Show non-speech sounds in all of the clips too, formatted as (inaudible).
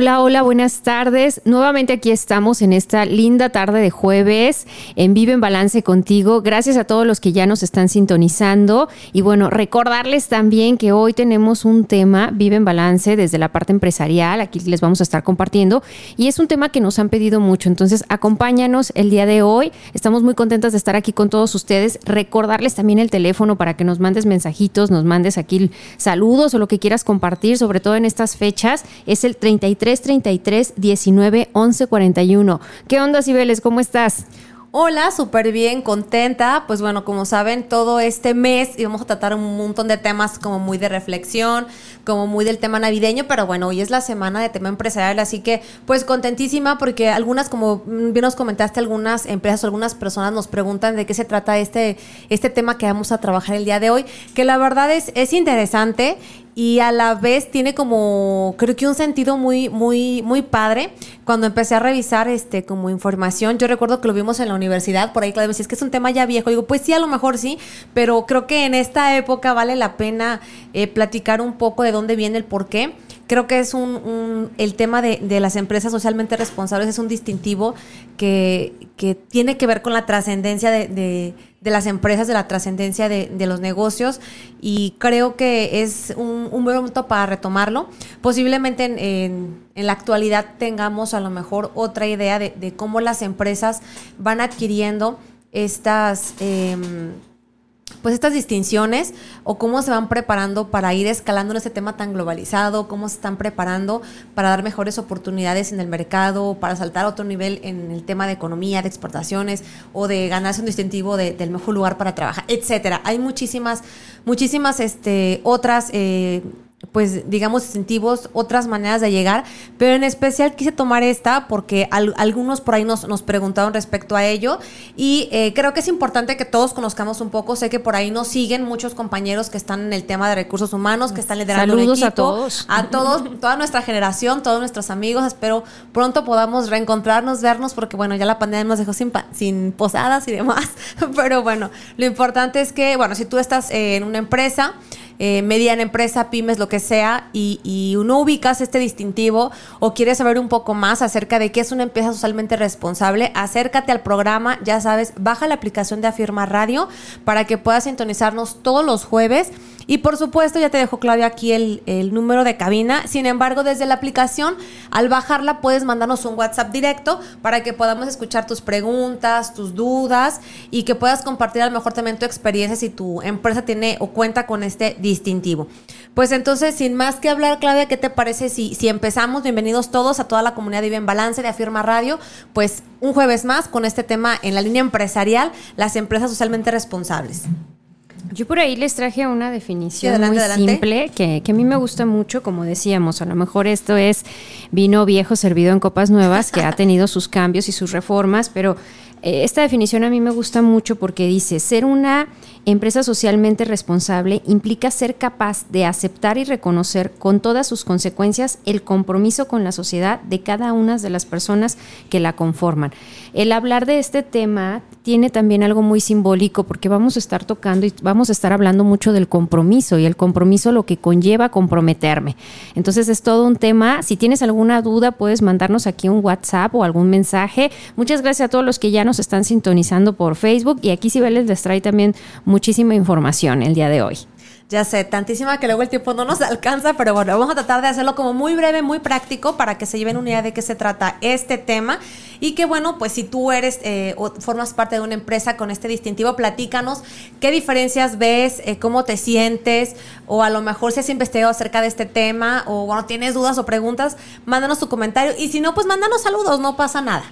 Hola, hola, buenas tardes. Nuevamente aquí estamos en esta linda tarde de jueves en Vive en Balance contigo. Gracias a todos los que ya nos están sintonizando. Y bueno, recordarles también que hoy tenemos un tema, Vive en Balance, desde la parte empresarial. Aquí les vamos a estar compartiendo. Y es un tema que nos han pedido mucho. Entonces, acompáñanos el día de hoy. Estamos muy contentas de estar aquí con todos ustedes. Recordarles también el teléfono para que nos mandes mensajitos, nos mandes aquí saludos o lo que quieras compartir, sobre todo en estas fechas. Es el 33 333 19 11 41. ¿Qué onda, Cibeles? ¿Cómo estás? Hola, súper bien, contenta. Pues bueno, como saben, todo este mes íbamos a tratar un montón de temas como muy de reflexión, como muy del tema navideño, pero bueno, hoy es la semana de tema empresarial, así que pues contentísima porque algunas, como bien nos comentaste, algunas empresas o algunas personas nos preguntan de qué se trata este, este tema que vamos a trabajar el día de hoy, que la verdad es, es interesante y a la vez tiene como creo que un sentido muy muy muy padre. Cuando empecé a revisar este como información yo recuerdo que lo vimos en la universidad por ahí claro decía es que es un tema ya viejo digo pues sí a lo mejor sí pero creo que en esta época vale la pena eh, platicar un poco de dónde viene el por qué creo que es un, el tema de, de, las empresas socialmente responsables es un distintivo que, que tiene que ver con la trascendencia de, de, las empresas, de la trascendencia de, los negocios y creo que es un, un, buen momento para retomarlo. Posiblemente en, en, la actualidad tengamos a lo mejor otra idea de, cómo las empresas van adquiriendo estas... Eh, pues estas distinciones o cómo se van preparando para ir escalando en este tema tan globalizado, cómo se están preparando para dar mejores oportunidades en el mercado, para saltar a otro nivel en el tema de economía, de exportaciones o de ganarse un distintivo del mejor lugar para trabajar, etcétera. Hay muchísimas, muchísimas este, otras eh, pues digamos incentivos, otras maneras de llegar, pero en especial quise tomar esta porque algunos por ahí nos, nos, preguntaron respecto a ello y eh, creo que es importante que todos conozcamos un poco, sé que por ahí nos siguen muchos compañeros que están en el tema de recursos humanos, que están liderando Saludos equipo, a todos. A todos, toda nuestra generación, todos nuestros amigos, espero pronto podamos reencontrarnos, vernos porque bueno, ya la pandemia nos dejó sin, sin posadas y demás, (laughs) pero bueno, lo importante es que, bueno, si tú estás en una empresa, eh, mediana empresa, pymes, lo que sea, y, y no ubicas este distintivo o quieres saber un poco más acerca de qué es una empresa socialmente responsable, acércate al programa, ya sabes, baja la aplicación de Afirma Radio para que puedas sintonizarnos todos los jueves. Y por supuesto, ya te dejo Claudia aquí el, el, número de cabina. Sin embargo, desde la aplicación, al bajarla, puedes mandarnos un WhatsApp directo para que podamos escuchar tus preguntas, tus dudas y que puedas compartir a lo mejor también tu experiencia si tu empresa tiene o cuenta con este distintivo. Pues entonces, sin más que hablar, Claudia, ¿qué te parece si, si empezamos? Bienvenidos todos a toda la comunidad de Vive en Balance de Afirma Radio. Pues un jueves más con este tema en la línea empresarial, las empresas socialmente responsables. Yo por ahí les traje una definición muy simple que, que, a mí me gusta mucho, como decíamos, a lo mejor esto es vino viejo servido en copas nuevas, que ha tenido sus cambios y sus reformas, pero eh, esta definición a mí me gusta mucho porque dice, ser una empresa socialmente responsable implica ser capaz de aceptar y reconocer con todas sus consecuencias el compromiso con la sociedad de cada una de las personas que la conforman. El hablar de este tema tiene también algo muy simbólico porque vamos a estar tocando y vamos a estar hablando mucho del compromiso y el compromiso lo que conlleva comprometerme. Entonces es todo un tema. Si tienes alguna duda puedes mandarnos aquí un WhatsApp o algún mensaje. Muchas gracias a todos los que ya nos están sintonizando por Facebook y aquí Cibeles les trae también muchísima información el día de hoy. Ya sé, tantísima que luego el tiempo no nos (laughs) alcanza, pero bueno, vamos a tratar de hacerlo como muy breve, muy práctico para que se lleven una idea de qué se trata este tema. Y que bueno, pues si tú eres eh, o formas parte de una empresa con este distintivo, platícanos qué diferencias ves, eh, cómo te sientes, o a lo mejor si has investigado acerca de este tema, o bueno, tienes dudas o preguntas, mándanos tu comentario. Y si no, pues mándanos saludos, no pasa nada.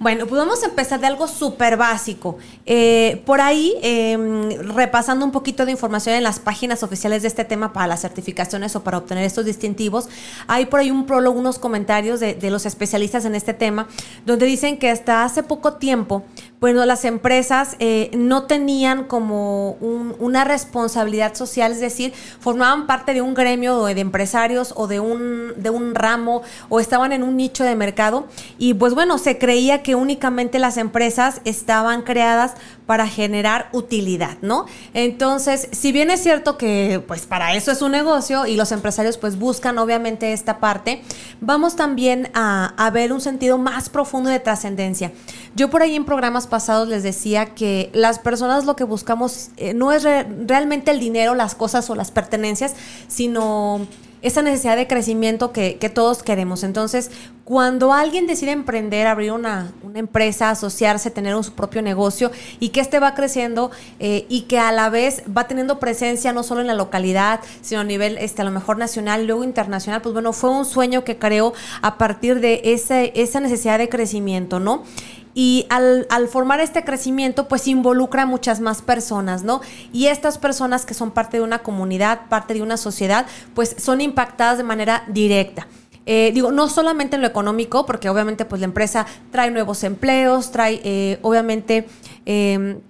Bueno, pues vamos a empezar de algo súper básico. Eh, por ahí, em, repasando un poquito de información en las páginas oficiales de este tema para las certificaciones o para obtener estos distintivos, hay por ahí un prólogo, unos comentarios de los especialistas en este tema, donde dicen que hasta hace poco tiempo, bueno, las empresas eh, no tenían como una responsabilidad social, es decir, formaban parte de un gremio de empresarios o de un, de un ramo o estaban en un nicho de mercado. Y pues bueno, se creía que únicamente las empresas estaban creadas para generar utilidad, ¿no? Entonces, si bien es cierto que pues para eso es un negocio y los empresarios pues buscan obviamente esta parte, vamos también a, a ver un sentido más profundo de trascendencia. Yo por ahí en programas pasados les decía que las personas lo que buscamos eh, no es realmente el dinero, las cosas o las pertenencias, sino esa necesidad de crecimiento que, todos queremos. Entonces, cuando alguien decide emprender, abrir una, empresa, asociarse, tener un, su propio negocio y que este va creciendo eh, y que a la vez va teniendo presencia no solo en la localidad, sino a nivel este, a lo mejor nacional luego internacional, pues bueno, fue un sueño que creó a partir de ese, esa necesidad de crecimiento, ¿no? Y al, formar este crecimiento pues involucra a muchas más personas, ¿no? Y estas personas que son parte de una comunidad, parte de una sociedad, pues son impactadas de manera directa. Eh, digo, no solamente en lo económico, porque obviamente pues la empresa trae nuevos empleos, trae eh, obviamente... Em,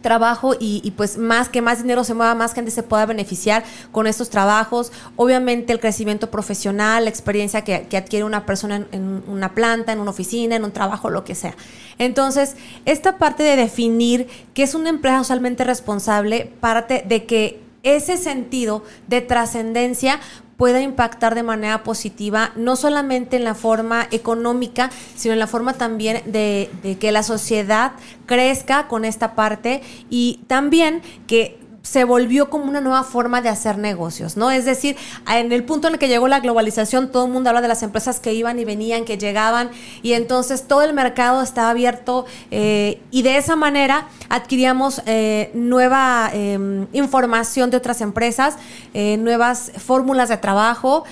trabajo y, pues más que más dinero se mueva, más gente se pueda beneficiar con estos trabajos. Obviamente el crecimiento profesional, la experiencia que, adquiere una persona en, una planta, en una oficina, en un trabajo, lo que sea. Entonces, esta parte de definir qué es una empresa socialmente responsable, parte de que ese sentido de trascendencia pueda impactar de manera positiva, no solamente en la forma económica, sino en la forma también de, de que la sociedad crezca con esta parte y también que se volvió como una nueva forma de hacer negocios, ¿no? Es decir, en el punto en el que llegó la globalización, todo el mundo habla de las empresas que iban y venían, que llegaban, y entonces todo el mercado estaba abierto eh, y de esa manera adquiríamos eh, nueva em, información de otras empresas, eh, nuevas fórmulas de trabajo,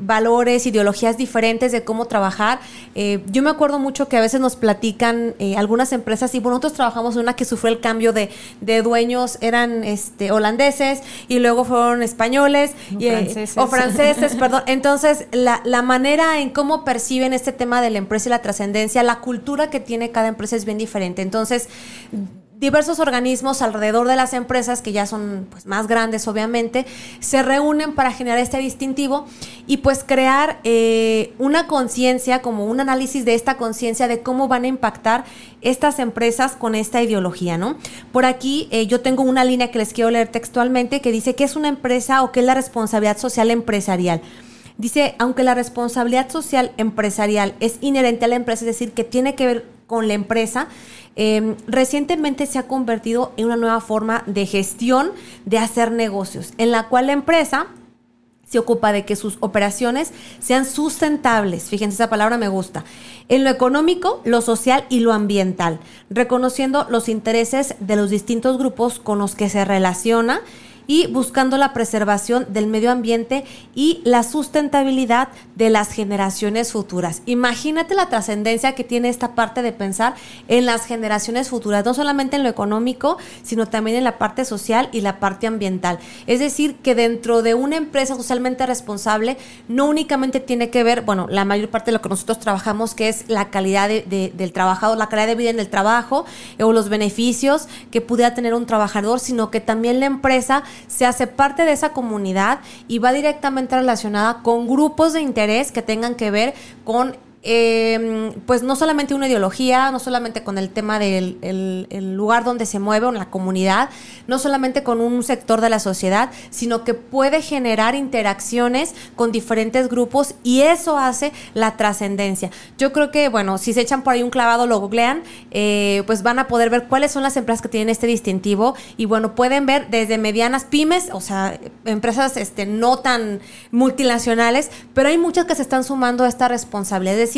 valores, ideologías diferentes de cómo trabajar. yo me acuerdo mucho que a veces nos platican algunas empresas y bueno, nosotros trabajamos en una que sufrió el cambio de, de dueños, eran este, holandeses y luego fueron españoles o y, franceses, o franceses (laughs) perdón. Entonces, la, la manera en cómo perciben este tema de la empresa y la trascendencia, la cultura que tiene cada empresa es bien diferente. Entonces, diversos organismos alrededor de las empresas, que ya son pues, más grandes obviamente, se reúnen para generar este distintivo y pues crear eh, una conciencia, como un análisis de esta conciencia de cómo van a impactar estas empresas con esta ideología, ¿no? Por aquí eh, yo tengo una línea que les quiero leer textualmente que dice que es una empresa o qué es la responsabilidad social empresarial. Dice, aunque la responsabilidad social empresarial es inherente a la empresa, es decir, que tiene que ver con la empresa, Em, recientemente se ha convertido en una nueva forma de gestión de hacer negocios, en la cual la empresa se ocupa de que sus operaciones sean sustentables. Fíjense, esa palabra me gusta. En lo económico, lo social y lo ambiental, reconociendo los intereses de los distintos grupos con los que se relaciona y buscando la preservación del medio ambiente y la sustentabilidad de las generaciones futuras. Imagínate la trascendencia que tiene esta parte de pensar en las generaciones futuras, no solamente en lo económico, sino también en la parte social y la parte ambiental. Es decir, que dentro de una empresa socialmente responsable no únicamente tiene que ver, bueno, la mayor parte de lo que nosotros trabajamos, que es la calidad del trabajador, la calidad de vida en el trabajo o los beneficios que pudiera tener un trabajador, sino que también la empresa se hace parte de esa comunidad y va directamente relacionada con grupos de interés que tengan que ver con eh, pues no solamente una ideología, no solamente con el tema del el, lugar donde se mueve o en la comunidad, no solamente con un sector de la sociedad, sino que puede generar interacciones con diferentes grupos y eso hace la trascendencia. Yo creo que, bueno, si se echan por ahí un clavado, lo googlean, eh, pues van a poder ver cuáles son las empresas que tienen este distintivo y bueno, pueden ver desde medianas pymes, o sea, empresas este, no tan multinacionales, pero hay muchas que se están sumando a esta responsabilidad. Es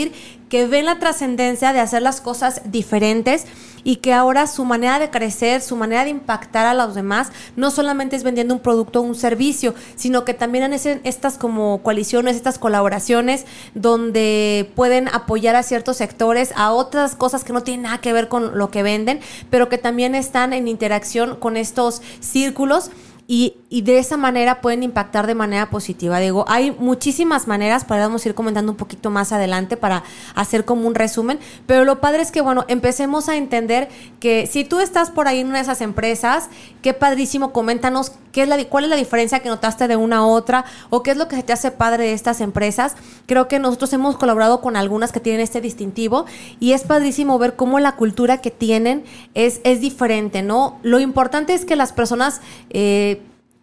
que ven la trascendencia de hacer las cosas diferentes y que ahora su manera de crecer, su manera de impactar a los demás, no solamente es vendiendo un producto o un servicio, sino que también han estas como coaliciones, estas colaboraciones donde pueden apoyar a ciertos sectores, a otras cosas que no tienen nada que ver con lo que venden, pero que también están en interacción con estos círculos y, y, de esa manera pueden impactar de manera positiva. Digo, hay muchísimas maneras, podemos ir comentando un poquito más adelante para hacer como un resumen, pero lo padre es que, bueno, empecemos a entender que si tú estás por ahí en una de esas empresas, qué padrísimo, coméntanos qué es la, cuál es la diferencia que notaste de una a otra o qué es lo que se te hace padre de estas empresas. Creo que nosotros hemos colaborado con algunas que tienen este distintivo y es padrísimo ver cómo la cultura que tienen es, es diferente, ¿no? Lo importante es que las personas... Eh,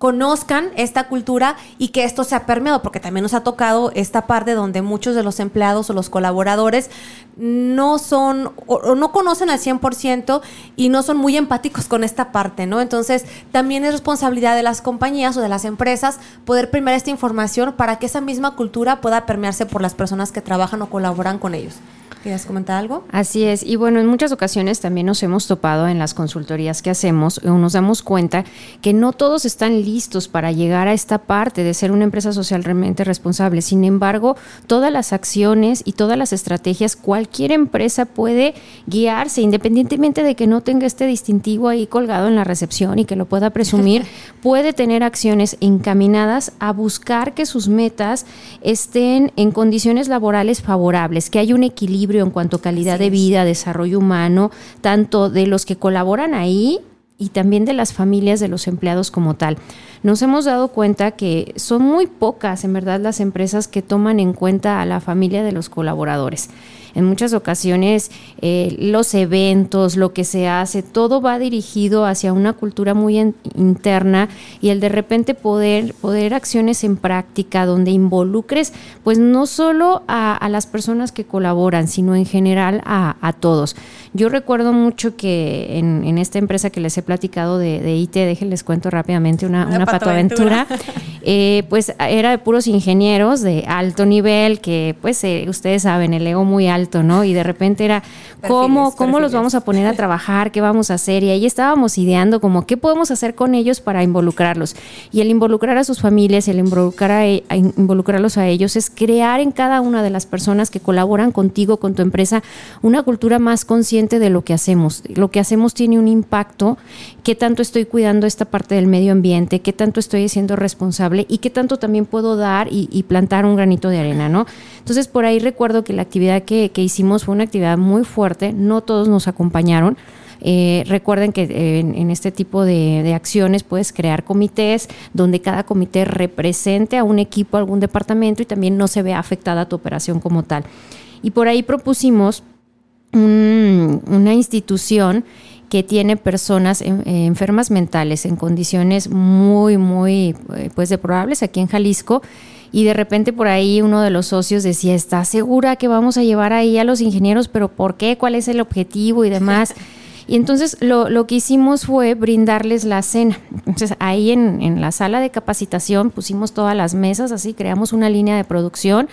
conozcan esta cultura y que esto sea permeado, porque también nos ha tocado esta parte donde muchos de los empleados o los colaboradores no son o, no conocen al 100% y no son muy empáticos con esta parte, ¿no? Entonces, también es responsabilidad de las compañías o de las empresas poder permear esta información para que esa misma cultura pueda permearse por las personas que trabajan o colaboran con ellos. ¿Quieres comentar algo? Así es. Y bueno, en muchas ocasiones también nos hemos topado en las consultorías que hacemos o nos damos cuenta que no todos están listos para llegar a esta parte de ser una empresa social realmente responsable. Sin embargo, todas las acciones y todas las estrategias, cualquier empresa puede guiarse, independientemente de que no tenga este distintivo ahí colgado en la recepción y que lo pueda presumir, (laughs) puede tener acciones encaminadas a buscar que sus metas estén en condiciones laborales favorables, que haya un equilibrio en cuanto a calidad de vida, desarrollo humano, tanto de los que colaboran ahí y también de las familias de los empleados como tal. Nos hemos dado cuenta que son muy pocas, en verdad, las empresas que toman en cuenta a la familia de los colaboradores en muchas ocasiones eh, los eventos, lo que se hace, todo va dirigido hacia una cultura muy interna y el de repente poder, poder acciones en práctica donde involucres pues no solo a, las personas que colaboran, sino en general a, todos. Yo recuerdo mucho que en, esta empresa que les he platicado de, de IT, déjenles cuento rápidamente una, una, patoaventura, (laughs) eh, pues era de puros ingenieros de alto nivel que pues eh, ustedes saben, el ego muy alto ¿no? Y de repente era, ¿cómo, cómo los vamos a poner a trabajar? ¿Qué vamos a hacer? Y ahí estábamos ideando como, ¿qué podemos hacer con ellos para involucrarlos? Y el involucrar a sus familias, el involucrar a, involucrarlos a ellos es crear en cada una de las personas que colaboran contigo, con tu empresa, una cultura más consciente de lo que hacemos. Lo que hacemos tiene un impacto, qué tanto estoy cuidando esta parte del medio ambiente, qué tanto estoy siendo responsable y qué tanto también puedo dar y, plantar un granito de arena, ¿no? Entonces por ahí recuerdo que la actividad que, que hicimos fue una actividad muy fuerte, no todos nos acompañaron. Eh, recuerden que eh, en, este tipo de, acciones puedes crear comités donde cada comité represente a un equipo, a algún departamento y también no se vea afectada tu operación como tal. Y por ahí propusimos una institución que tiene personas eh, enfermas mentales en condiciones muy, muy pues deplorables aquí en Jalisco y de repente por ahí uno de los socios decía, ¿está segura que vamos a llevar ahí a los ingenieros? ¿Pero por qué? ¿Cuál es el objetivo y demás? (laughs) Y entonces lo, lo, que hicimos fue brindarles la cena. Entonces ahí en, en, la sala de capacitación pusimos todas las mesas, así creamos una línea de producción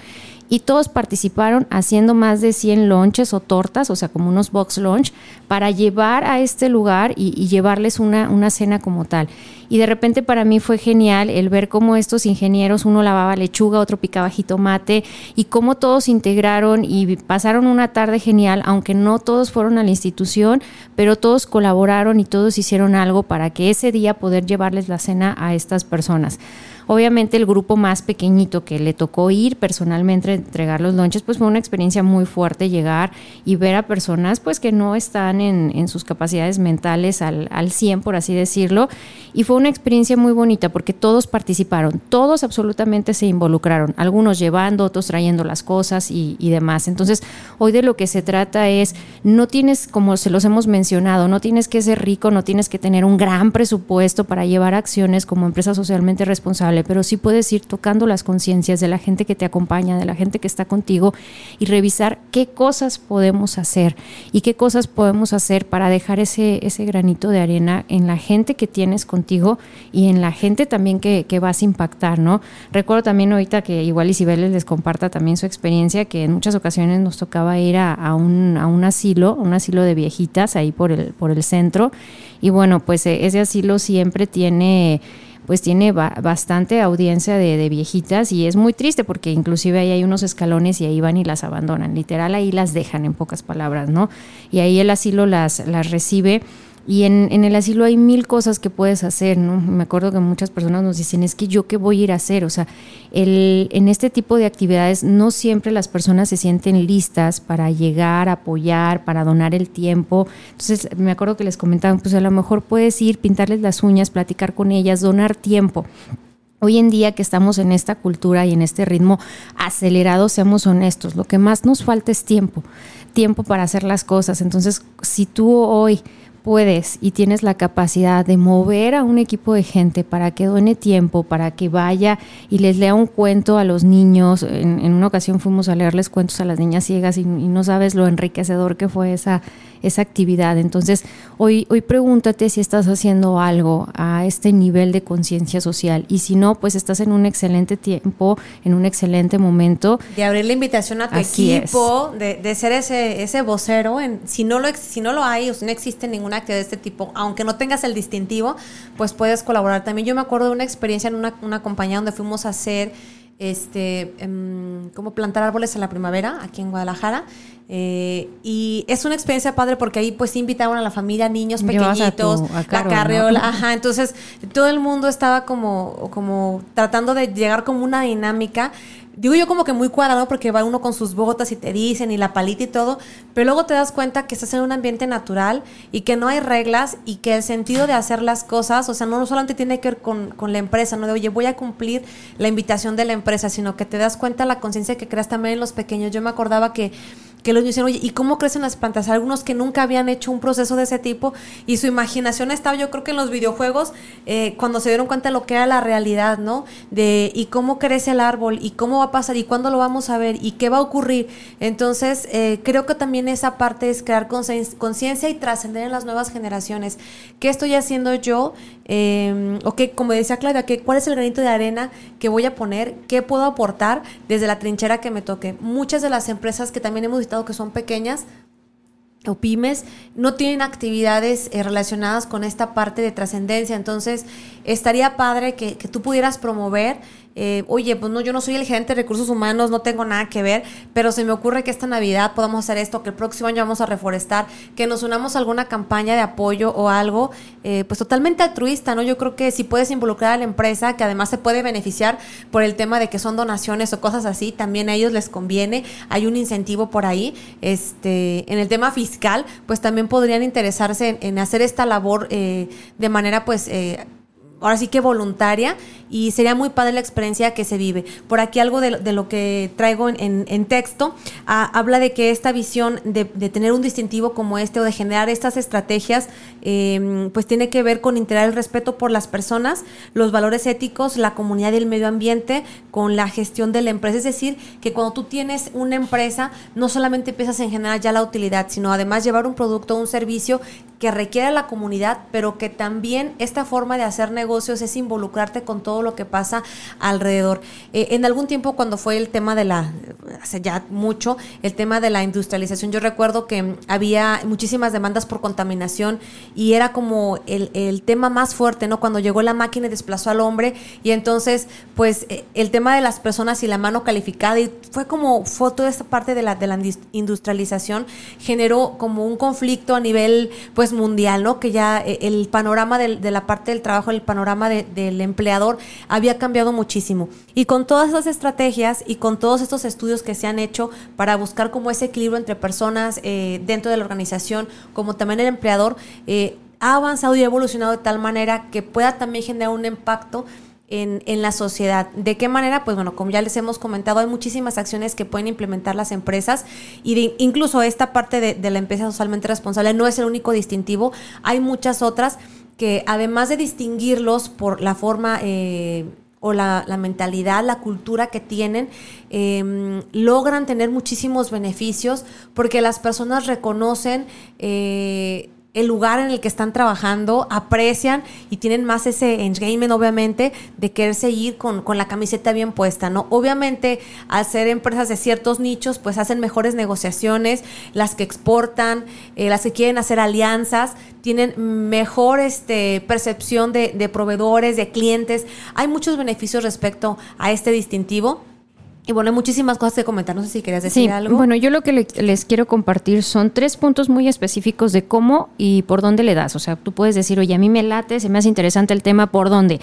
y todos participaron haciendo más de 100 lunches o tortas, o sea, como unos box lunch, para llevar a este lugar y, llevarles una, una cena como tal. Y de repente para mí fue genial el ver cómo estos ingenieros, uno lavaba lechuga, otro picaba jitomate, y cómo todos integraron y pasaron una tarde genial, aunque no todos fueron a la institución, pero todos colaboraron y todos hicieron algo para que ese día poder llevarles la cena a estas personas. Obviamente el grupo más pequeñito que le tocó ir personalmente a entregar los lunches, pues fue una experiencia muy fuerte llegar y ver a personas pues que no están en, sus capacidades mentales al, al 100, por así decirlo. Y fue una experiencia muy bonita porque todos participaron, todos absolutamente se involucraron, algunos llevando, otros trayendo las cosas y demás. Entonces, hoy de lo que se trata es, no tienes, como se los hemos mencionado, no tienes que ser rico, no tienes que tener un gran presupuesto para llevar acciones como empresa socialmente responsable pero sí puedes ir tocando las conciencias de la gente que te acompaña, de la gente que está contigo y revisar qué cosas podemos hacer y qué cosas podemos hacer para dejar ese, ese granito de arena en la gente que tienes contigo y en la gente también que, que vas a impactar, ¿no? Recuerdo también ahorita que igual Isabel les comparta también su experiencia, que en muchas ocasiones nos tocaba ir a, a, un, a un asilo, un asilo de viejitas ahí por el, por el centro. Y bueno, pues e, ese asilo siempre tiene pues tiene bastante audiencia de, viejitas y es muy triste porque inclusive ahí hay unos escalones y ahí van y las abandonan, literal ahí las dejan en pocas palabras, ¿no? Y ahí el asilo las, las recibe Y en, el asilo hay mil cosas que puedes hacer, ¿no? Me acuerdo que muchas personas nos dicen, es que yo qué voy a ir a hacer. O sea, el, en este tipo de actividades no siempre las personas se sienten listas para llegar, apoyar, para donar el tiempo. Entonces, me acuerdo que les comentaban, pues a lo mejor puedes ir, pintarles las uñas, platicar con ellas, donar tiempo. Hoy en día que estamos en esta cultura y en este ritmo acelerado, seamos honestos, lo que más nos falta es tiempo, tiempo para hacer las cosas. Entonces, si tú hoy puedes y tienes la capacidad de mover a un equipo de gente para que done tiempo, para que vaya y les lea un cuento a los niños. En, una ocasión fuimos a leerles cuentos a las niñas ciegas y, no sabes lo enriquecedor que fue esa, esa actividad. Entonces, hoy, hoy pregúntate si estás haciendo algo a este nivel de conciencia social y si no, pues estás en un excelente tiempo, en un excelente momento. De abrir la invitación a tu equipo, de, de, ser ese, ese vocero. En, si, no lo, si no lo hay o si no existe ningún actividad de este tipo, aunque no tengas el distintivo, pues puedes colaborar también. Yo me acuerdo de una experiencia en una, una compañía donde fuimos a hacer este, em, como plantar árboles en la primavera, aquí en Guadalajara. Eh, y es una experiencia padre porque ahí pues invitaban a la familia, niños pequeñitos, la carriola, (laughs) ajá. Entonces todo el mundo estaba como, como tratando de llegar como una dinámica digo yo como que muy cuadrado porque va uno con sus botas y te dicen y la palita y todo, pero luego te das cuenta que estás en un ambiente natural y que no hay reglas y que el sentido de hacer las cosas, o sea, no solamente tiene que ver con, con la empresa, no de, oye, voy a cumplir la invitación de la empresa, sino que te das cuenta la conciencia que creas también en los pequeños. Yo me acordaba que que los dicen, oye, ¿y cómo crecen las plantas? Algunos que nunca habían hecho un proceso de ese tipo y su imaginación estaba, yo creo que en los videojuegos, eh, cuando se dieron cuenta de lo que era la realidad, ¿no? De y cómo crece el árbol y cómo va a pasar y cuándo lo vamos a ver y qué va a ocurrir. Entonces, eh, creo que también esa parte es crear conciencia y trascender en las nuevas generaciones. ¿Qué estoy haciendo yo? Eh, o que, como decía Claudia, que, ¿cuál es el granito de arena que voy a poner? ¿Qué puedo aportar desde la trinchera que me toque? Muchas de las empresas que también hemos que son pequeñas o pymes no tienen actividades eh, relacionadas con esta parte de trascendencia. Entonces, estaría padre que, que, tú pudieras promover eh, oye, pues no, yo no soy el gerente de recursos humanos, no tengo nada que ver, pero se me ocurre que esta Navidad podamos hacer esto, que el próximo año vamos a reforestar, que nos unamos a alguna campaña de apoyo o algo, eh, pues totalmente altruista, ¿no? Yo creo que si puedes involucrar a la empresa, que además se puede beneficiar por el tema de que son donaciones o cosas así, también a ellos les conviene, hay un incentivo por ahí. Este, en el tema fiscal, pues también podrían interesarse en, hacer esta labor eh, de manera, pues, ahora sí que voluntaria y sería muy padre la experiencia que se vive. Por aquí algo de, lo que traigo en, texto ah, habla de que esta visión de, tener un distintivo como este o de generar estas estrategias, em, pues tiene que ver con integrar el respeto por las personas, los valores éticos, la comunidad y el medio ambiente con la gestión de la empresa. Es decir, que cuando tú tienes una empresa, no solamente empiezas en generar ya la utilidad, sino además llevar un producto o un servicio que requiere la comunidad, pero que también esta forma de hacer negocios es involucrarte con todo lo que pasa alrededor. Eh, en algún tiempo cuando fue el tema de la, hace ya mucho, el tema de la industrialización, yo recuerdo que había muchísimas demandas por contaminación y era como el, el tema más fuerte, ¿no? Cuando llegó la máquina y desplazó al hombre y entonces, pues, eh, el tema de las personas y la mano calificada y fue como, fue toda esta parte de la, de la industrialización generó como un conflicto a nivel, pues, mundial, ¿no? Que ya eh, el panorama de, de la parte del trabajo, el panorama del empleador había cambiado muchísimo. Y con todas esas estrategias y con todos estos estudios que se han hecho para buscar como ese equilibrio entre personas eh, dentro de la organización, como también el empleador, eh, ha avanzado y ha evolucionado de tal manera que pueda también generar un impacto en, la sociedad. ¿De qué manera? Pues bueno, como ya les hemos comentado, hay muchísimas acciones que pueden implementar las empresas y incluso esta parte de, de, la empresa socialmente responsable no es el único distintivo, hay muchas otras que además de distinguirlos por la forma eh, o la, mentalidad, la cultura que tienen, em, logran tener muchísimos beneficios porque las personas reconocen eh, el lugar en el que están trabajando, aprecian y tienen más ese engagement, obviamente, de querer seguir con, con, la camiseta bien puesta, ¿no? Obviamente, al ser empresas de ciertos nichos, pues hacen mejores negociaciones, las que exportan, eh, las que quieren hacer alianzas, tienen mejor este, percepción de, de proveedores, de clientes. Hay muchos beneficios respecto a este distintivo Y bueno, hay muchísimas cosas que comentar. No sé si querías decir algo. Bueno, yo lo que les quiero compartir son tres puntos muy específicos de cómo y por dónde le das. O sea, tú puedes decir, oye, a mí me late, se me hace interesante el tema, ¿por dónde?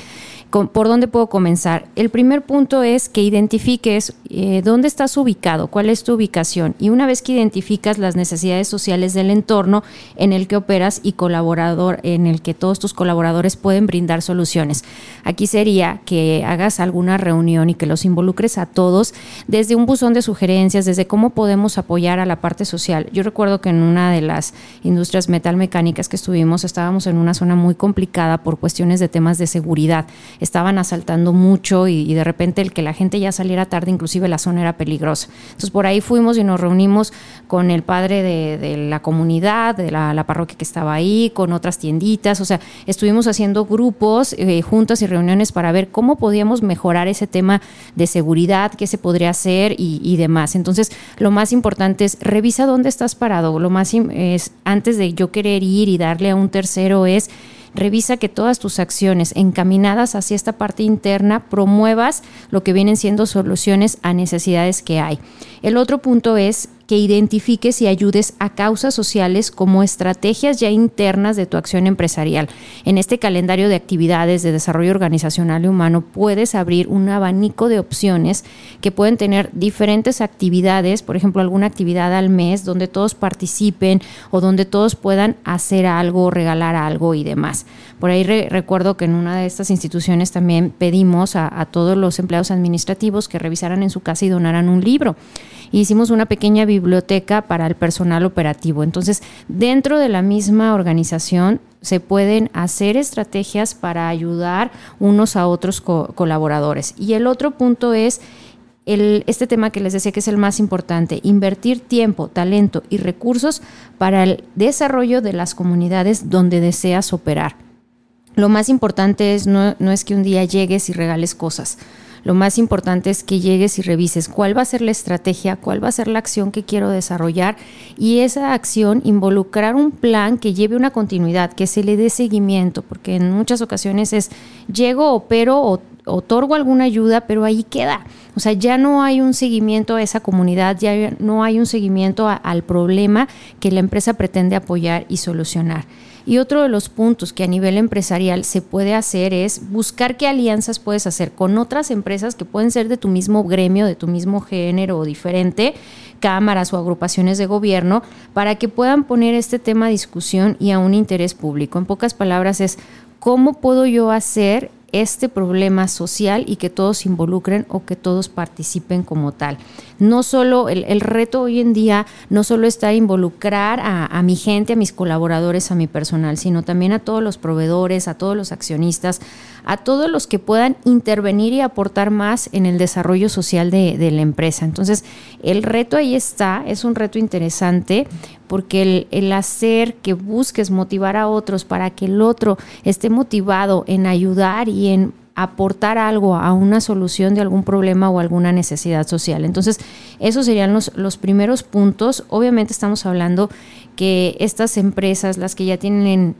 ¿Por dónde puedo comenzar? El primer punto es que identifiques eh, dónde estás ubicado, cuál es tu ubicación. Y una vez que identificas las necesidades sociales del entorno en el que operas y colaborador, en el que todos tus colaboradores pueden brindar soluciones. Aquí sería que hagas alguna reunión y que los involucres a todos desde un buzón de sugerencias, desde cómo podemos apoyar a la parte social. Yo recuerdo que en una de las industrias metalmecánicas que estuvimos estábamos en una zona muy complicada por cuestiones de temas de seguridad estaban asaltando mucho y, de repente el que la gente ya saliera tarde, inclusive la zona era peligrosa. Entonces por ahí fuimos y nos reunimos con el padre de, la comunidad, de la, parroquia que estaba ahí, con otras tienditas, o sea, estuvimos haciendo grupos, eh, juntas y reuniones para ver cómo podíamos mejorar ese tema de seguridad, qué se podría hacer y, y demás. Entonces, lo más importante es revisa dónde estás parado. Lo más es antes de yo querer ir y darle a un tercero es Revisa que todas tus acciones encaminadas hacia esta parte interna promuevas lo que vienen siendo soluciones a necesidades que hay. El otro punto es que identifiques y ayudes a causas sociales como estrategias ya internas de tu acción empresarial. En este calendario de actividades de desarrollo organizacional y humano puedes abrir un abanico de opciones que pueden tener diferentes actividades, por ejemplo, alguna actividad al mes donde todos participen o donde todos puedan hacer algo, regalar algo y demás. Por ahí recuerdo que en una de estas instituciones también pedimos a, todos los empleados administrativos que revisaran en su casa y donaran un libro hicimos una pequeña para el personal operativo. Entonces, dentro de la misma organización se pueden hacer estrategias para ayudar unos a otros colaboradores. Y el otro punto es el, este tema que les decía que es el más importante, invertir tiempo, talento y recursos para el desarrollo de las comunidades donde deseas operar. Lo más importante es no es que un día llegues y regales cosas lo más importante es que llegues y revises cuál va a ser la estrategia, cuál va a ser la acción que quiero desarrollar y esa acción involucrar un plan que lleve una continuidad, que se le dé seguimiento, porque en muchas ocasiones es llego, opero o otorgo alguna ayuda, pero ahí queda. O sea, ya no hay un seguimiento a esa comunidad, ya no hay un seguimiento al problema que la empresa pretende apoyar y solucionar. Y otro de los puntos que a nivel empresarial se puede hacer es buscar qué alianzas puedes hacer con otras empresas que pueden ser de tu mismo gremio, de tu mismo género o diferente, cámaras o agrupaciones de gobierno, para que puedan poner este tema a discusión y a un interés público. En pocas palabras es, ¿cómo puedo yo hacer este problema social y que todos involucren o que todos participen como tal. No solo el, reto hoy en día no solo está involucrar a, a, mi gente, a mis colaboradores, a mi personal, sino también a todos los proveedores, a todos los accionistas, a todos los que puedan intervenir y aportar más en el desarrollo social de, la empresa. Entonces, el reto ahí está, es un reto interesante porque el, el, hacer que busques motivar a otros para que el otro esté motivado en ayudar y en aportar algo a una solución de algún problema o alguna necesidad social. Entonces, esos serían los, los primeros puntos. Obviamente estamos hablando que estas empresas, las que ya tienen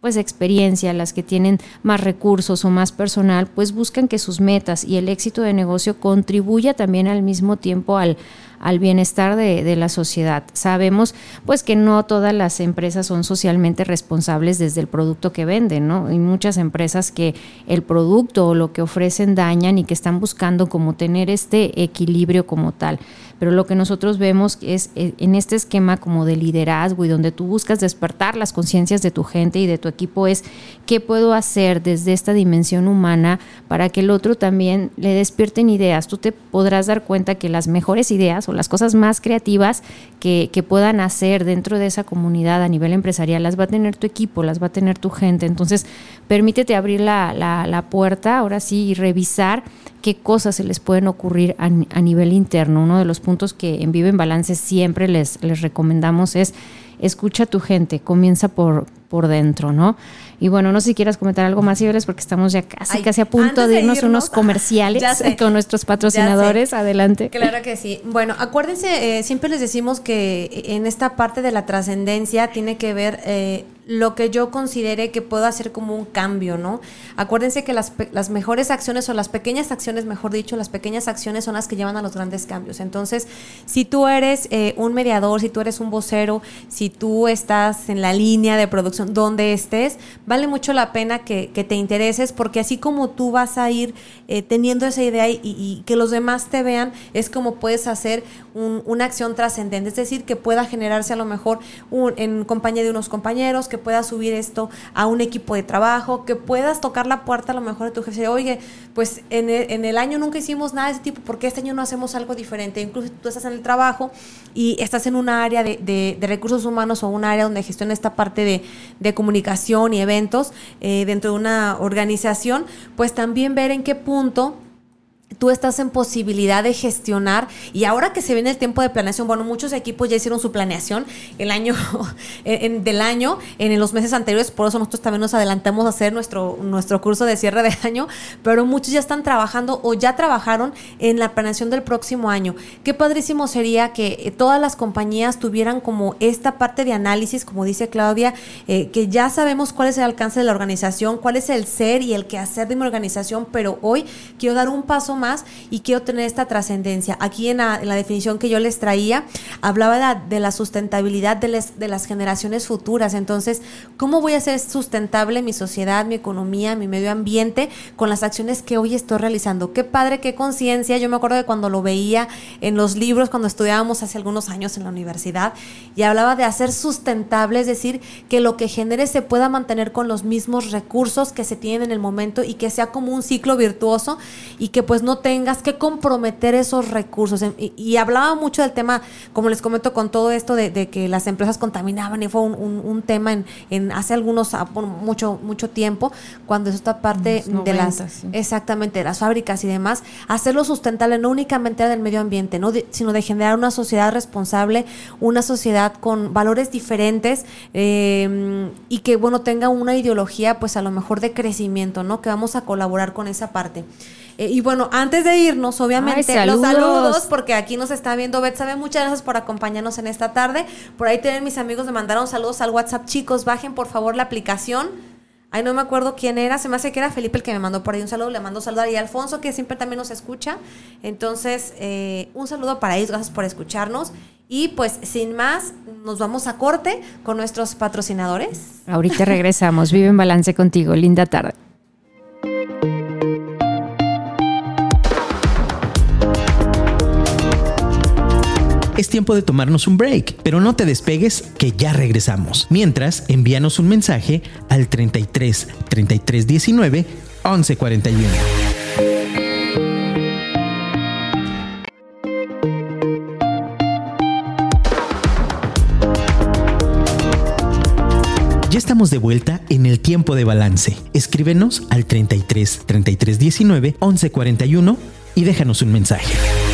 pues experiencia, las que tienen más recursos o más personal, pues buscan que sus metas y el éxito de negocio contribuya también al mismo tiempo al, al bienestar de, la sociedad. Sabemos pues que no todas las empresas son socialmente responsables desde el producto que venden, ¿no? Hay muchas empresas que el producto o lo que ofrecen dañan y que están buscando como tener este equilibrio como tal. Pero lo que nosotros vemos es eh, en este esquema como de liderazgo y donde tú buscas despertar las conciencias de tu gente y de tu equipo es qué puedo hacer desde esta dimensión humana para que el otro también le despierten ideas. Tú te podrás dar cuenta que las mejores ideas las cosas más creativas que, puedan hacer dentro de esa comunidad a nivel empresarial, las va a tener tu equipo, las va a tener tu gente. Entonces, permítete abrir la, la, puerta ahora sí y revisar qué cosas se les pueden ocurrir a, a, nivel interno. Uno de los puntos que en Vive en Balance siempre les, les recomendamos es escucha a tu gente, comienza por, por dentro, ¿no? Y bueno, no sé si quieras comentar algo más, Iberes, porque estamos ya casi, casi a punto de irnos, unos (laughs) comerciales (laughs) con nuestros patrocinadores. Adelante. Claro que sí. Bueno, acuérdense, eh, siempre les decimos que en esta parte de la trascendencia tiene que ver eh, lo que yo considere que puedo hacer como un cambio, ¿no? Acuérdense que las, las, mejores acciones o las pequeñas acciones, mejor dicho, las pequeñas acciones son las que llevan a los grandes cambios. Entonces, si tú eres eh, un mediador, si tú eres un vocero, si tú estás en la línea de producción, donde estés, vale mucho la pena que, te intereses porque así como tú vas a ir eh, teniendo esa idea y, que los demás te vean, es como puedes hacer una acción trascendente, es decir, que pueda generarse a lo mejor en compañía de unos compañeros, que puedas subir esto a un equipo de trabajo, que puedas tocar la puerta a lo mejor de tu jefe, oye, pues en el, año nunca hicimos nada de ese tipo, porque este año no hacemos algo diferente? Incluso tú estás en el trabajo y estás en una área de, recursos humanos o un área donde gestiona esta parte de comunicación y eventos eh, dentro de una organización, pues también ver en qué punto tú estás en posibilidad de gestionar y ahora que se viene el tiempo de planeación, bueno, muchos equipos ya hicieron su planeación el año (laughs) del año en, los meses anteriores, por eso nosotros también nos adelantamos a hacer nuestro, nuestro curso de cierre de (laughs) año, pero muchos ya están trabajando o ya trabajaron en la planeación del próximo año. Qué padrísimo sería que eh, todas las compañías tuvieran como esta parte de análisis, como dice Claudia, eh, que ya sabemos cuál es el alcance de la organización, cuál es el ser y el quehacer de mi organización, pero hoy quiero dar un paso más y quiero tener esta trascendencia. Aquí en la, definición que yo les traía, hablaba de, la sustentabilidad de, las generaciones futuras. Entonces, ¿cómo voy a hacer sustentable mi sociedad, mi economía, mi medio ambiente con las acciones que hoy estoy realizando? Qué padre, qué conciencia. Yo me acuerdo de cuando lo veía en los libros, cuando estudiábamos hace algunos años en la universidad, y hablaba de hacer sustentable, es decir, que lo que genere se pueda mantener con los mismos recursos que se tienen en el momento y que sea como un ciclo virtuoso y que pues no tengas que comprometer esos recursos. Y, hablaba mucho del tema, como les comento, con todo esto de, que las empresas contaminaban y fue un, tema en, hace algunos, ah, mucho, mucho tiempo, cuando esta parte de las, exactamente, las fábricas y demás, hacerlo sustentable no únicamente del medio ambiente, ¿no? sino de generar una sociedad responsable, una sociedad con valores diferentes em, y que, bueno, tenga una ideología, pues a lo mejor de crecimiento, ¿no? Que vamos a colaborar con esa parte. Eh, y bueno, antes de irnos, obviamente, los saludos, porque aquí nos está viendo Betsabe. Muchas gracias por acompañarnos en esta tarde. Por ahí tienen mis amigos me mandaron saludos al WhatsApp. Chicos, bajen por favor la aplicación. Ay, no me acuerdo quién era, se me hace que era Felipe el que me mandó por ahí un saludo, le mando saludar y Alfonso que siempre también nos escucha. Entonces, eh, un saludo para ellos, gracias por escucharnos. Y pues sin más, nos vamos a corte con nuestros patrocinadores. Ahorita regresamos, vive en balance contigo, linda tarde. Es tiempo de tomarnos un break, pero no te despegues que ya regresamos. Mientras, envíanos un mensaje al 33 33 19 11 41. Ya estamos de vuelta en el tiempo de balance. Escríbenos al 33 33 19 11 41 y déjanos un mensaje.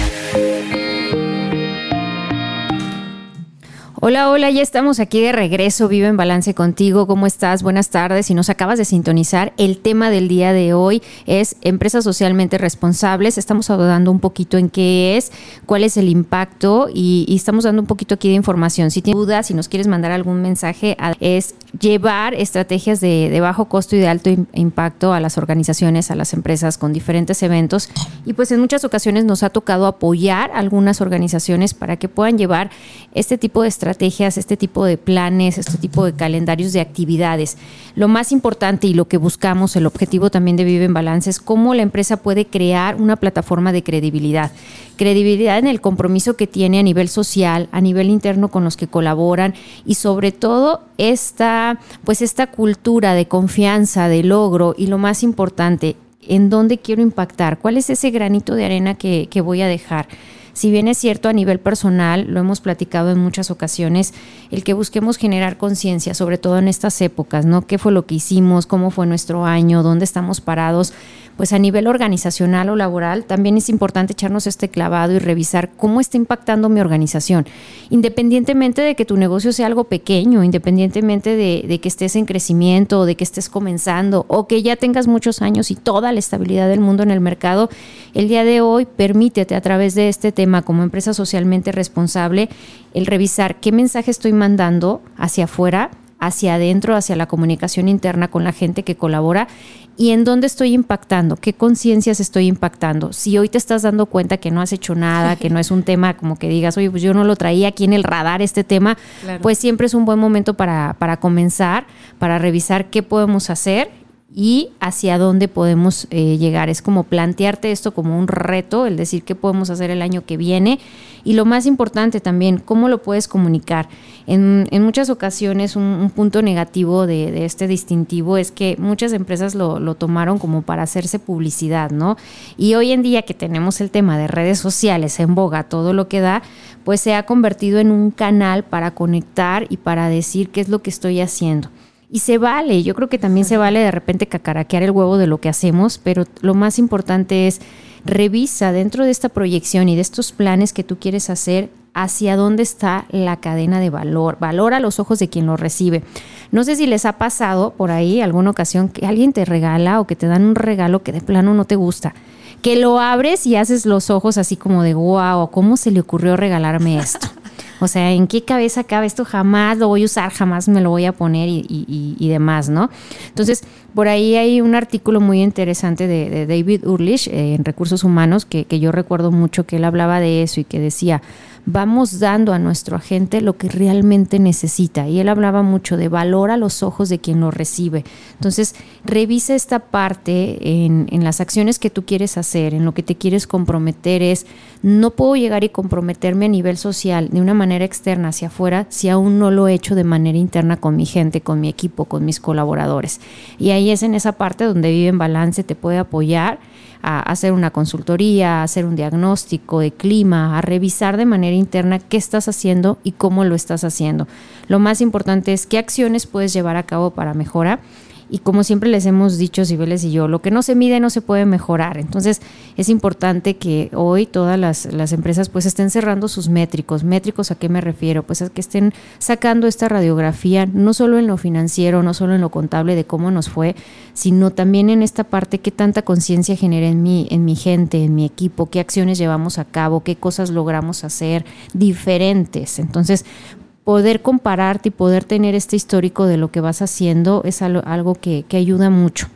Hola, hola, ya estamos aquí de regreso, Vive en Balance contigo. ¿Cómo estás? Buenas tardes. Si nos acabas de sintonizar, el tema del día de hoy es empresas socialmente responsables. Estamos hablando un poquito en qué es, cuál es el impacto y, estamos dando un poquito aquí de información. Si tienes dudas, si nos quieres mandar algún mensaje, es llevar estrategias de, de bajo costo y de alto impacto a las organizaciones, a las empresas con diferentes eventos. Y pues en muchas ocasiones nos ha tocado apoyar a algunas organizaciones para que puedan llevar este tipo de estrategias estrategias, este tipo de planes, este tipo de calendarios de actividades. Lo más importante y lo que buscamos, el objetivo también de Vive en Balance, es cómo la empresa puede crear una plataforma de credibilidad. Credibilidad en el compromiso que tiene a nivel social, a nivel interno con los que colaboran y sobre todo esta, pues esta cultura de confianza, de logro y lo más importante, en dónde quiero impactar, cuál es ese granito de arena que, que voy a dejar. Si bien es cierto a nivel personal, lo hemos platicado en muchas ocasiones, el que busquemos generar conciencia, sobre todo en estas épocas, ¿no? ¿Qué fue lo que hicimos? ¿Cómo fue nuestro año? ¿Dónde estamos parados? Pues a nivel organizacional o laboral, también es importante echarnos este clavado y revisar cómo está impactando mi organización. Independientemente de que tu negocio sea algo pequeño, independientemente de, que estés en crecimiento, o de que estés comenzando, o que ya tengas muchos años y toda la estabilidad del mundo en el mercado, el día de hoy permítete a través de este tema como empresa socialmente responsable el revisar qué mensaje estoy mandando hacia afuera hacia adentro, hacia la comunicación interna con la gente que colabora y en dónde estoy impactando, qué conciencias estoy impactando. Si hoy te estás dando cuenta que no has hecho nada, que no es un tema como que digas, oye, pues yo no lo traía aquí en el radar este tema, pues siempre es un buen momento para, para comenzar, para revisar qué podemos hacer y hacia dónde podemos eh, llegar. Es como plantearte esto como un reto, el decir qué podemos hacer el año que viene y lo más importante también, cómo lo puedes comunicar. En, muchas ocasiones un, punto negativo de, este distintivo es que muchas empresas lo, lo, tomaron como para hacerse publicidad, ¿no? Y hoy en día que tenemos el tema de redes sociales en boga, todo lo que da, pues se ha convertido en un canal para conectar y para decir qué es lo que estoy haciendo. Y se vale, yo creo que también se vale de repente cacaraquear el huevo de lo que hacemos, pero lo más importante es revisa dentro de esta proyección y de estos planes que tú quieres hacer hacia dónde está la cadena de valor, valor a los ojos de quien lo recibe. No sé si les ha pasado por ahí alguna ocasión que alguien te regala o que te dan un regalo que de plano no te gusta, que lo abres y haces los ojos así como de wow, ¿cómo se le ocurrió regalarme esto? O sea, ¿en qué cabeza cabe esto? Jamás lo voy a usar, jamás me lo voy a poner y, demás, ¿no? Entonces, por ahí hay un artículo muy interesante de, David Urlich eh, en Recursos Humanos que, que yo recuerdo mucho que él hablaba de eso y que decía, vamos dando a nuestro agente lo que realmente necesita. Y él hablaba mucho de valor a los ojos de quien lo recibe. Entonces, revisa esta parte en, en, las acciones que tú quieres hacer, en lo que te quieres comprometer. Es, no puedo llegar y comprometerme a nivel social de una manera externa hacia afuera si aún no lo he hecho de manera interna con mi gente, con mi equipo, con mis colaboradores. Y ahí es en esa parte donde Vive en Balance te puede apoyar a hacer una consultoría, a hacer un diagnóstico de clima, a revisar de manera interna qué estás haciendo y cómo lo estás haciendo. Lo más importante es qué acciones puedes llevar a cabo para mejorar y como siempre les hemos dicho, Sibeles y yo, lo que no se mide no se puede mejorar. Entonces es importante que hoy todas las, las, empresas pues estén cerrando sus métricos. ¿Métricos a qué me refiero? Pues a que estén sacando esta radiografía, no solo en lo financiero, no solo en lo contable de cómo nos fue, sino también en esta parte qué tanta conciencia genera en mí, en mi gente, en mi equipo, qué acciones llevamos a cabo, qué cosas logramos hacer diferentes. Entonces, poder compararte y poder tener este histórico de lo que vas haciendo es algo, que, ayuda mucho.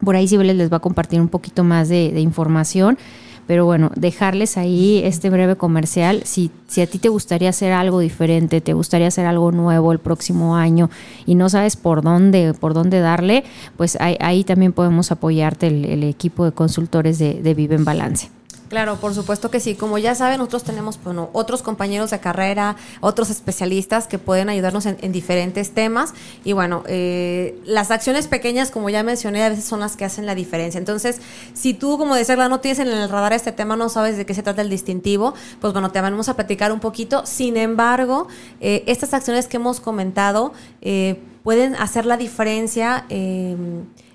Por ahí Sibeles les va a compartir un poquito más de, información, pero bueno, dejarles ahí este breve comercial. Si, si a ti te gustaría hacer algo diferente, te gustaría hacer algo nuevo el próximo año y no sabes por dónde, por dónde darle, pues ahí, también podemos apoyarte el, equipo de consultores de Vive en Balance. Claro, por supuesto que sí. Como ya saben, nosotros tenemos bueno, otros compañeros de carrera, otros especialistas que pueden ayudarnos en, diferentes temas. Y bueno, eh, las acciones pequeñas, como ya mencioné, a veces son las que hacen la diferencia. Entonces, si tú, como decía, no tienes en el radar este tema, no sabes de qué se trata el distintivo, pues bueno, te vamos a platicar un poquito. Sin embargo, eh, estas acciones que hemos comentado eh, pueden hacer la diferencia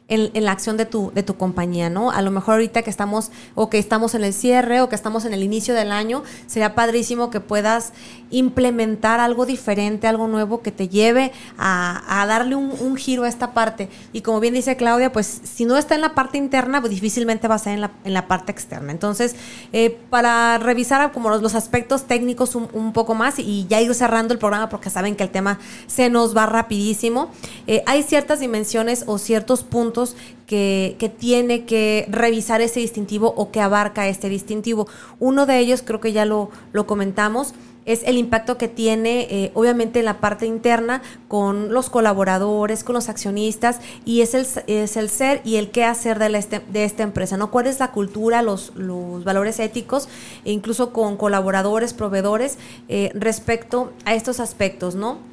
en, la acción de tu, de tu compañía, ¿no? A lo mejor ahorita que estamos o que estamos en el cierre o que estamos en el inicio del año, sería padrísimo que puedas implementar algo diferente, algo nuevo que te lleve a, darle un, giro a esta parte. Y como bien dice Claudia, pues si no está en la parte interna, pues difícilmente va a ser en la, en la parte externa. Entonces, eh, para revisar como los, aspectos técnicos un, poco más y ya ir cerrando el programa porque saben que el tema se nos va rapidísimo, eh, hay ciertas dimensiones o ciertos puntos que, tiene que revisar ese distintivo o que abarca este distintivo. Uno de ellos, creo que ya lo, lo comentamos, es el impacto que tiene, eh, obviamente, en la parte interna con los colaboradores, con los accionistas, y es el, es el ser y el qué hacer de, este, de esta empresa, ¿no? ¿Cuál es la cultura, los, los valores éticos, e incluso con colaboradores, proveedores, eh, respecto a estos aspectos, ¿no?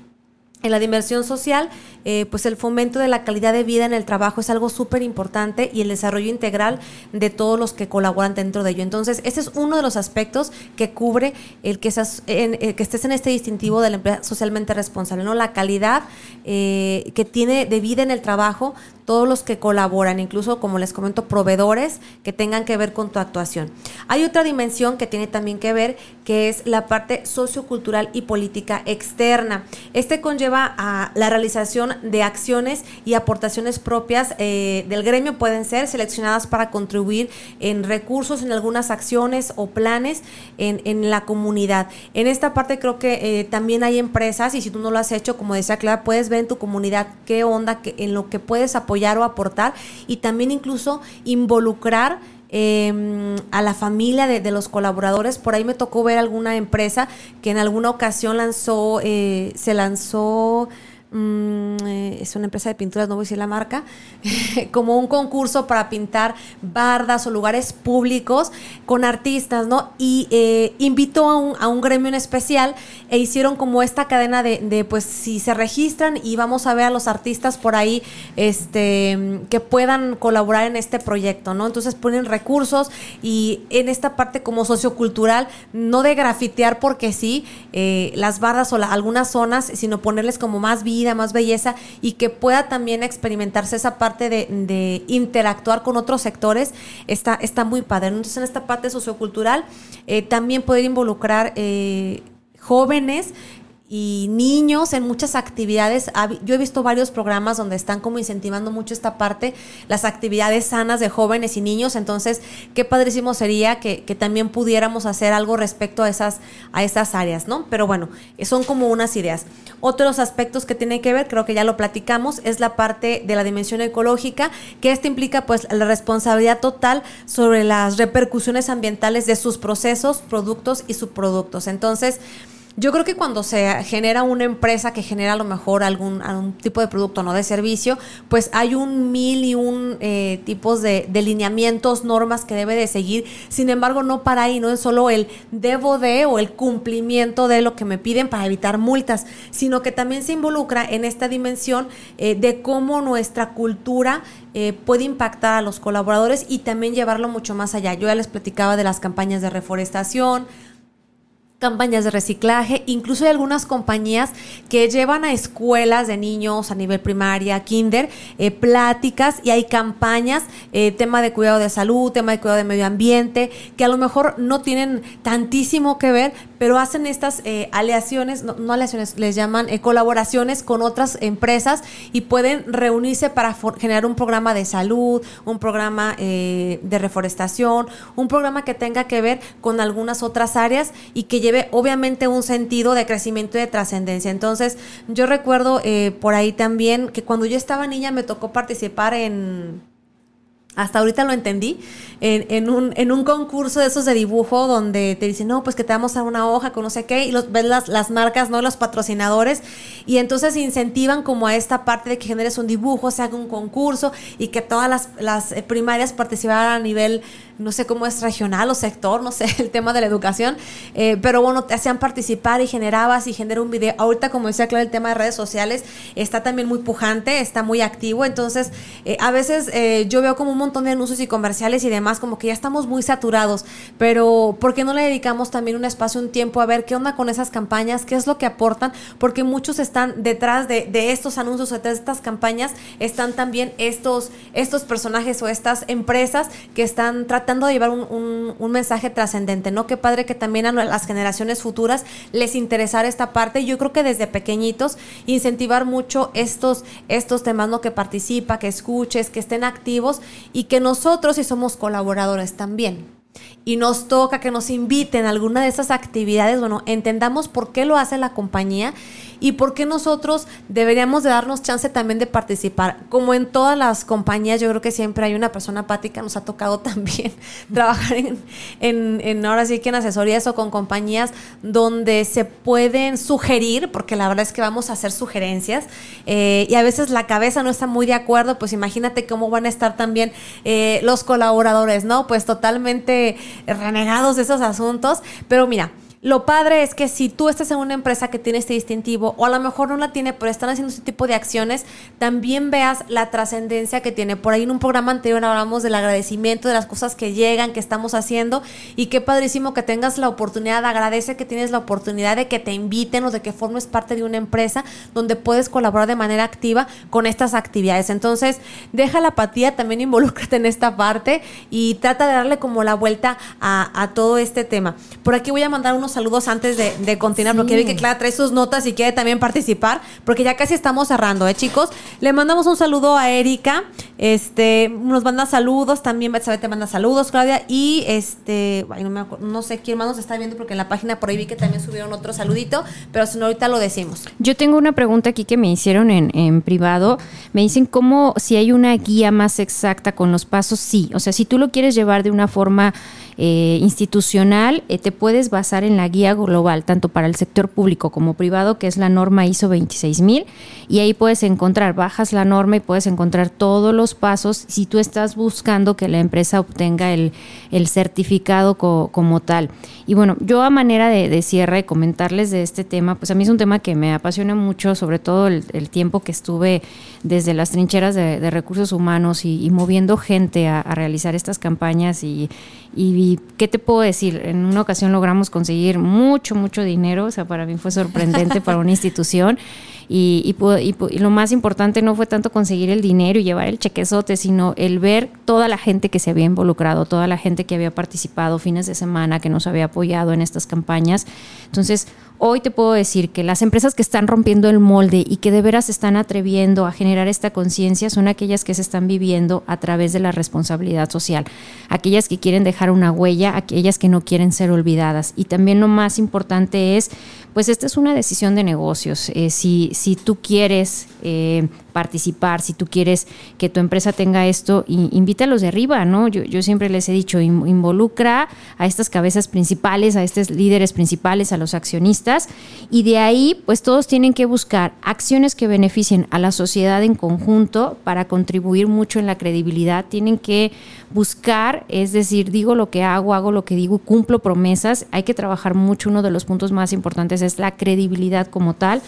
En la dimensión social, eh, pues el fomento de la calidad de vida en el trabajo es algo súper importante y el desarrollo integral de todos los que colaboran dentro de ello. Entonces, ese es uno de los aspectos que cubre el que, en, que estés en este distintivo de la empresa socialmente responsable, ¿no? La calidad eh, que tiene de vida en el trabajo todos los que colaboran, incluso como les comento, proveedores que tengan que ver con tu actuación. Hay otra dimensión que tiene también que ver, que es la parte sociocultural y política externa. Este conlleva a la realización de acciones y aportaciones propias eh, del gremio. Pueden ser seleccionadas para contribuir en recursos, en algunas acciones o planes en, en la comunidad. En esta parte creo que eh, también hay empresas y si tú no lo has hecho, como decía Clara, puedes ver en tu comunidad qué onda, en lo que puedes apoyar o aportar y también incluso involucrar Em, a la familia de, los colaboradores. Por ahí me tocó ver alguna empresa que en alguna ocasión lanzó, eh, se lanzó Mm, eh, es una empresa de pinturas, no voy a decir la marca, (laughs) como un concurso para pintar bardas o lugares públicos con artistas, ¿no? Y eh, invitó a un, a un, gremio en especial e hicieron como esta cadena de, pues, si se registran y vamos a ver a los artistas por ahí este, que puedan colaborar en este proyecto, ¿no? Entonces ponen recursos y en esta parte como sociocultural, no de grafitear porque sí, eh, las bardas o algunas zonas, sino ponerles como más vida más belleza y que pueda también experimentarse esa parte de, interactuar con otros sectores, está, está muy padre. Entonces, en esta parte sociocultural, eh, también poder involucrar eh, jóvenes y niños en muchas actividades. Yo he visto varios programas donde están como incentivando mucho esta parte, las actividades sanas de jóvenes y niños. Entonces, qué padrísimo sería que, también pudiéramos hacer algo respecto a esas, a esas áreas, ¿no? Pero bueno, son como unas ideas. Otros aspectos que tienen que ver, creo que ya lo platicamos, es la parte de la dimensión ecológica, que esto implica pues la responsabilidad total sobre las repercusiones ambientales de sus procesos, productos y subproductos. Entonces, yo creo que cuando se genera una empresa que genera a lo mejor algún, algún tipo de producto, no de servicio, pues hay un mil y un eh, tipos de, de, lineamientos, normas que debe de seguir. Sin embargo, no para ahí, no es solo el debo de o el cumplimiento de lo que me piden para evitar multas, sino que también se involucra en esta dimensión eh, de cómo nuestra cultura eh, puede impactar a los colaboradores y también llevarlo mucho más allá. Yo ya les platicaba de las campañas de reforestación, campañas de reciclaje, incluso hay algunas compañías que llevan a escuelas de niños a nivel primaria, kinder, eh, pláticas y hay campañas, eh, tema de cuidado de salud, tema de cuidado de medio ambiente, que a lo mejor no tienen tantísimo que ver, pero hacen estas eh, aleaciones, no, aleaciones, les llaman colaboraciones con otras empresas y pueden reunirse para generar un programa de salud, un programa de reforestación, un programa que tenga que ver con algunas otras áreas y que lleve obviamente un sentido de crecimiento y de trascendencia. Entonces, yo recuerdo eh, por ahí también que cuando yo estaba niña me tocó participar en hasta ahorita lo entendí, en, un, en un concurso de esos de dibujo donde te dicen, no, pues que te vamos a una hoja con no sé qué, y los, ves las, las marcas, ¿no? Los patrocinadores, y entonces incentivan como a esta parte de que generes un dibujo, se haga un concurso y que todas las, las primarias participaran a nivel, no sé cómo es regional o sector, no sé, (laughs) el tema de la educación, eh, pero bueno, te hacían participar y generabas y genera un video. Ahorita, como decía claro, el tema de redes sociales está también muy pujante, está muy activo, entonces eh, a veces yo veo como un montón de anuncios y comerciales y demás, como que ya estamos muy saturados, pero ¿por qué no le dedicamos también un espacio, un tiempo a ver qué onda con esas campañas, qué es lo que aportan? Porque muchos están detrás de, estos anuncios, detrás de estas campañas, están también estos, estos personajes o estas empresas que están tratando de llevar un, un, mensaje trascendente, ¿no? Qué padre que también a las generaciones futuras les interesara esta parte. Yo creo que desde pequeñitos incentivar mucho estos, estos temas, ¿no? Que participa, que escuches, que estén activos y que nosotros, si somos colaboradores también, y nos toca que nos inviten a alguna de esas actividades, bueno, entendamos por qué lo hace la compañía y por qué nosotros deberíamos de darnos chance también de participar. Como en todas las compañías, yo creo que siempre hay una persona apática, nos ha tocado (laughs) también trabajar en, ahora sí que en asesorías o con compañías donde se pueden sugerir, porque la verdad es que vamos a hacer sugerencias eh, y a veces la cabeza no está muy de acuerdo, pues imagínate cómo van a estar también eh, los colaboradores, ¿no? Pues totalmente renegados de esos asuntos. Pero mira, lo padre es que si tú estás en una empresa que tiene este distintivo, o a lo mejor no la tiene, pero están haciendo este tipo de acciones, también veas la trascendencia que tiene. Por ahí en un programa anterior hablamos del agradecimiento, de las cosas que llegan, que estamos haciendo, y qué padrísimo que tengas la oportunidad, agradece que tienes la oportunidad de que te inviten o de que formes parte de una empresa donde puedes colaborar de manera activa con estas actividades. Entonces, deja la apatía, también involúcrate en esta parte y trata de darle como la vuelta a, a todo este tema. Por aquí voy a mandar unos saludos antes de, continuar, porque vi que Clara trae sus notas y quiere también participar, porque ya casi estamos cerrando, ¿eh, chicos? Le mandamos un saludo a Erika, este, nos manda saludos, también Betsabe te manda saludos, Claudia, y este, no, sé quién más nos está viendo, porque en la página por ahí vi que también subieron otro saludito, pero si no, ahorita lo decimos. Yo tengo una pregunta aquí que me hicieron en, en privado, me dicen cómo, si hay una guía más exacta con los pasos, sí, o sea, si tú lo quieres llevar de una forma eh, institucional, eh, te puedes basar en la guía global, tanto para el sector público como privado, que es la norma ISO 26000, y ahí puedes encontrar, bajas la norma y puedes encontrar todos los pasos si tú estás buscando que la empresa obtenga el, certificado como tal. Y bueno, yo a manera de, cierre, comentarles de este tema, pues a mí es un tema que me apasiona mucho, sobre todo el, tiempo que estuve desde las trincheras de, recursos humanos y, moviendo gente a, realizar estas campañas y, y, qué te puedo decir, en una ocasión logramos conseguir mucho, mucho dinero, o sea, para mí fue sorprendente para una institución. Y, y, lo más importante no fue tanto conseguir el dinero y llevar el chequezote, sino el ver toda la gente que se había involucrado, toda la gente que había participado fines de semana, que nos había apoyado en estas campañas. Entonces, Hoy te puedo decir que las empresas que están rompiendo el molde y que de veras están atreviendo a generar esta conciencia son aquellas que se están viviendo a través de la responsabilidad social, aquellas que quieren dejar una huella, aquellas que no quieren ser olvidadas. Y también lo más importante es, pues esta es una decisión de negocios. Eh, si, si tú quieres eh, participar, si tú quieres que tu empresa tenga esto, invítalos de arriba, ¿no? Yo, yo siempre les he dicho, involucra a estas cabezas principales, a estos líderes principales, a los accionistas, y de ahí, pues todos tienen que buscar acciones que beneficien a la sociedad en conjunto para contribuir mucho en la credibilidad. Tienen que buscar, es decir, digo lo que hago, hago lo que digo, cumplo promesas. Hay que trabajar mucho. Uno de los puntos más importantes es la credibilidad como tal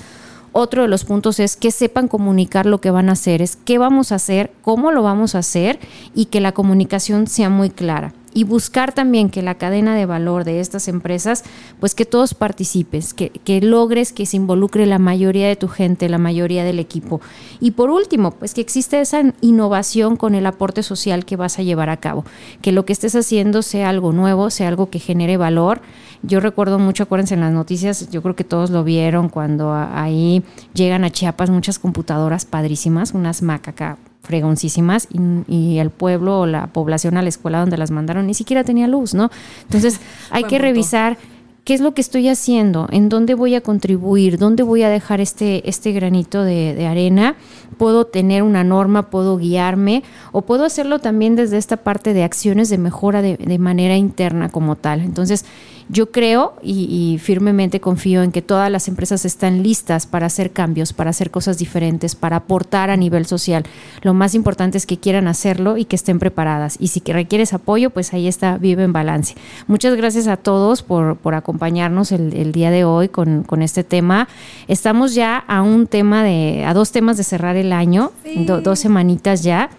otro de los puntos es que sepan comunicar lo que van a hacer, es qué vamos a hacer, cómo lo vamos a hacer y que la comunicación sea muy clara y buscar también que la cadena de valor de estas empresas, pues que todos participes, que, que, logres que se involucre la mayoría de tu gente, la mayoría del equipo. Y por último, pues que existe esa innovación con el aporte social que vas a llevar a cabo, que lo que estés haciendo sea algo nuevo, sea algo que genere valor. Yo recuerdo mucho, acuérdense en las noticias, yo creo que todos lo vieron cuando ahí llegan a Chiapas muchas computadoras padrísimas, unas Mac acá fregoncísimas y, el pueblo o la población a la escuela donde las mandaron ni siquiera tenía luz, ¿no? Entonces (laughs) hay que revisar qué es lo que estoy haciendo, en dónde voy a contribuir, dónde voy a dejar este, este granito de, arena. Puedo tener una norma, puedo guiarme o puedo hacerlo también desde esta parte de acciones de mejora de, de manera interna como tal. Entonces, yo creo y, firmemente confío en que todas las empresas están listas para hacer cambios, para hacer cosas diferentes, para aportar a nivel social. Lo más importante es que quieran hacerlo y que estén preparadas. Y si requieres apoyo, pues ahí está Vive en Balance. Muchas gracias a todos por, por acompañarnos el, día de hoy con, este tema. Estamos ya a un tema de, a dos temas de cerrar el año, dos semanitas ya.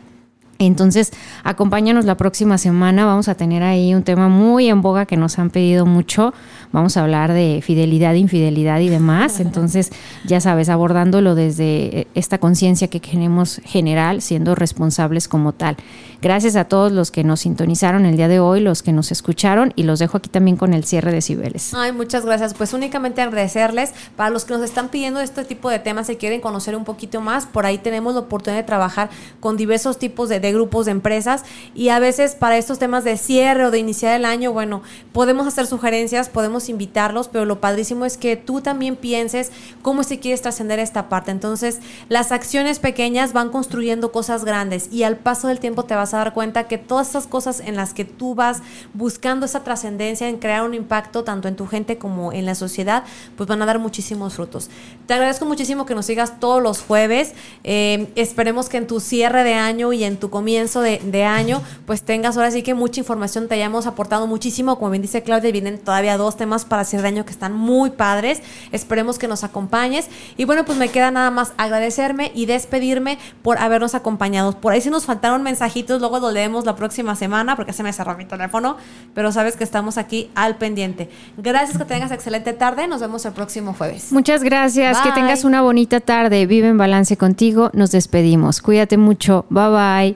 Entonces, acompáñanos la próxima semana. Vamos a tener ahí un tema muy en boga que nos han pedido mucho. Vamos a hablar de fidelidad, infidelidad y demás. (laughs) Entonces, ya sabes, abordándolo desde esta conciencia que queremos general, siendo responsables como tal. Gracias a todos los que nos sintonizaron el día de hoy, los que nos escucharon y los dejo aquí también con el cierre de Cibeles. Ay, muchas gracias. Pues únicamente agradecerles para los que nos están pidiendo este tipo de temas y quieren conocer un poquito más. Por ahí tenemos la oportunidad de trabajar con diversos tipos de, de grupos de empresas y a veces para estos temas de cierre o de iniciar el año, bueno, podemos hacer sugerencias, podemos invitarlos, pero lo padrísimo es que tú también pienses cómo se quieres trascender esta parte. Entonces, las acciones pequeñas van construyendo cosas grandes y al paso del tiempo te vas a dar cuenta que todas esas cosas en las que tú vas buscando esa trascendencia en crear un impacto tanto en tu gente como en la sociedad, pues van a dar muchísimos frutos. Te agradezco muchísimo que nos sigas todos los jueves. Eh, esperemos que en tu cierre de año y en tu comienzo de, de, año, pues tengas ahora sí que mucha información, te hayamos aportado muchísimo. Como bien dice Claudia, vienen todavía dos temas para cierre de año que están muy padres. Esperemos que nos acompañes. Y bueno, pues me queda nada más agradecerme y despedirme por habernos acompañado. Por ahí si nos faltaron mensajitos luego lo leemos la próxima semana porque se me cerró mi teléfono, pero sabes que estamos aquí al pendiente. Gracias, que tengas excelente tarde, nos vemos el próximo jueves. Muchas gracias, que tengas una bonita tarde, vive en balance contigo, nos despedimos, cuídate mucho, bye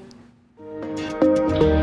bye.